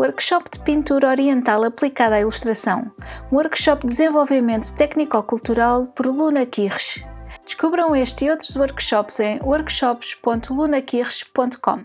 Workshop de Pintura Oriental aplicada à ilustração. Workshop de desenvolvimento técnico-cultural por Luna Kirsch. Descubram este e outros workshops em workshops.lunakirsch.com.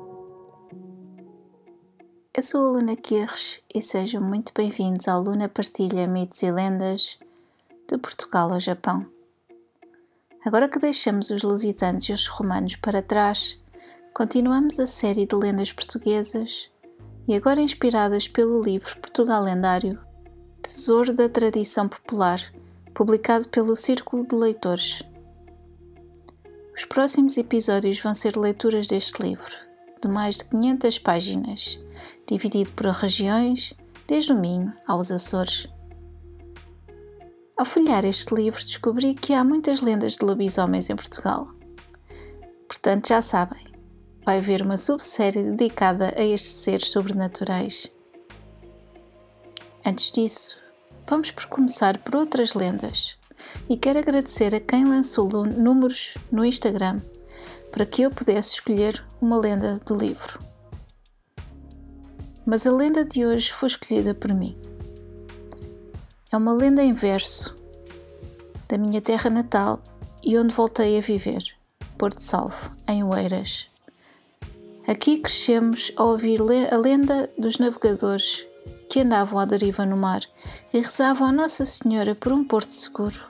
Eu sou a Luna Kirsch e sejam muito bem-vindos ao Luna Partilha Mitos e Lendas de Portugal ao Japão. Agora que deixamos os lusitanos e os romanos para trás, continuamos a série de lendas portuguesas e agora inspiradas pelo livro Portugal Lendário, Tesouro da Tradição Popular, publicado pelo Círculo de Leitores. Os próximos episódios vão ser leituras deste livro, de mais de 500 páginas, dividido por regiões, desde o Minho aos Açores. Ao folhear este livro, descobri que há muitas lendas de lobisomens em Portugal. Portanto, já sabem, vai haver uma subsérie dedicada a estes seres sobrenaturais. Antes disso, vamos por começar por outras lendas e quero agradecer a quem lançou números no Instagram para que eu pudesse escolher uma lenda do livro. Mas a lenda de hoje foi escolhida por mim. É uma lenda em verso da minha terra natal e onde voltei a viver, Porto Salvo, em Oeiras. Aqui crescemos a ouvir a lenda dos navegadores que andavam à deriva no mar e rezavam a Nossa Senhora por um porto seguro,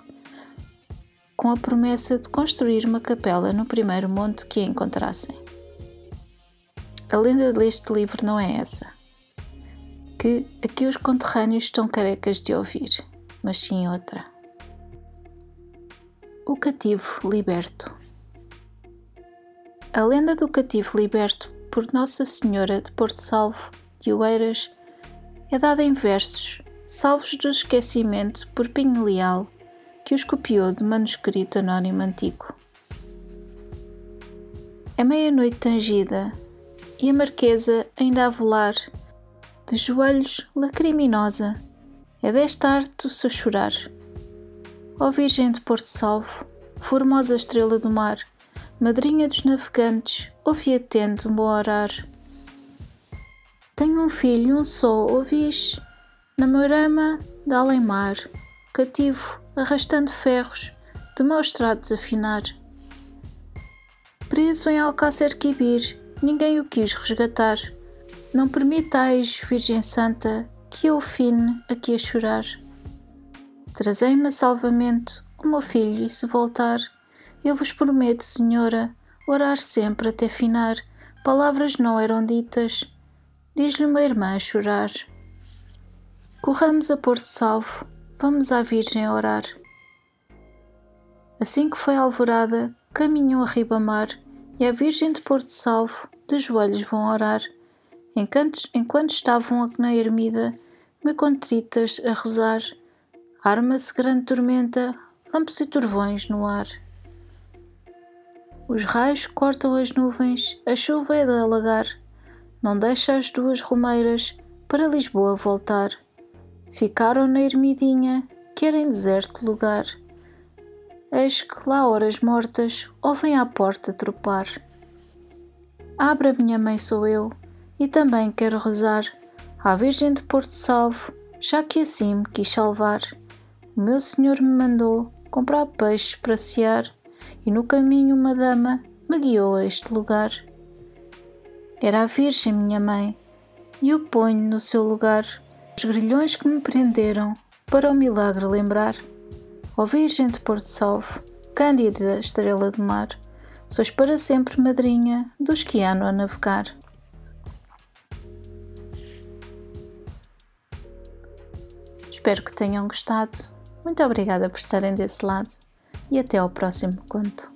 com a promessa de construir uma capela no primeiro monte que encontrassem. A lenda deste livro não é essa, que aqui os conterrâneos estão carecas de ouvir, mas sim outra. O cativo liberto. A lenda do cativo liberto por Nossa Senhora de Porto Salvo de Oeiras é dada em versos, salvos do esquecimento por Pinho Leal, que os copiou de manuscrito anónimo antigo. É meia-noite tangida e a Marquesa ainda a velar, de joelhos lacriminosa, é desta arte o seu chorar. Ó Virgem de Porto Salvo, formosa estrela do mar, madrinha dos navegantes, ouve atento o meu orar. Tenho um filho, um só, ouvis, na morama de além-mar, cativo, arrastando ferros, de maus tratos afinar. Preso em Alcácer Quibir, ninguém o quis resgatar. Não permitais, Virgem Santa, que eu fine aqui a chorar. Trazei-me salvamento, o meu filho, e se voltar, eu vos prometo, Senhora, orar sempre até finar. Palavras não eram ditas, diz-lhe uma irmã a chorar. Corramos a Porto Salvo, vamos à Virgem orar. Assim que foi alvorada, caminham a ribamar e a Virgem de Porto Salvo de joelhos vão orar. Enquanto, enquanto estavam na ermida, me contritas a rezar, arma-se grande tormenta, lampos e trovões no ar. Os raios cortam as nuvens, a chuva é de alagar, não deixa as duas romeiras para Lisboa voltar. Ficaram na ermidinha, que era em deserto lugar. Eis que lá horas mortas ouvem à porta tropar. Abra, minha mãe sou eu, e também quero rezar à Virgem de Porto Salvo, já que assim me quis salvar. O meu Senhor me mandou comprar peixes para sear e no caminho uma dama me guiou a este lugar. Era a Virgem, minha mãe, e o ponho no seu lugar os grilhões que me prenderam, para o milagre lembrar. Ó Virgem de Porto Salvo, Cândida Estrela do Mar, sois para sempre madrinha dos que andam a navegar. Espero que tenham gostado. Muito obrigada por estarem desse lado e até ao próximo conto.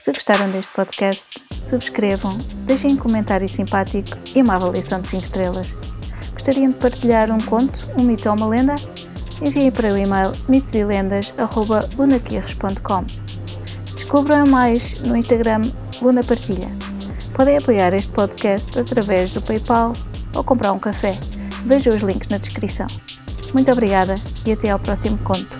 Se gostaram deste podcast, subscrevam, deixem um comentário simpático e uma avaliação de 5 estrelas. Gostariam de partilhar um conto, um mito ou uma lenda? Enviem para o e-mail mitoselendas.lunaquirres.com Descubram mais no Instagram Luna Partilha. Podem apoiar este podcast através do PayPal ou comprar um café. Vejam os links na descrição. Muito obrigada e até ao próximo conto.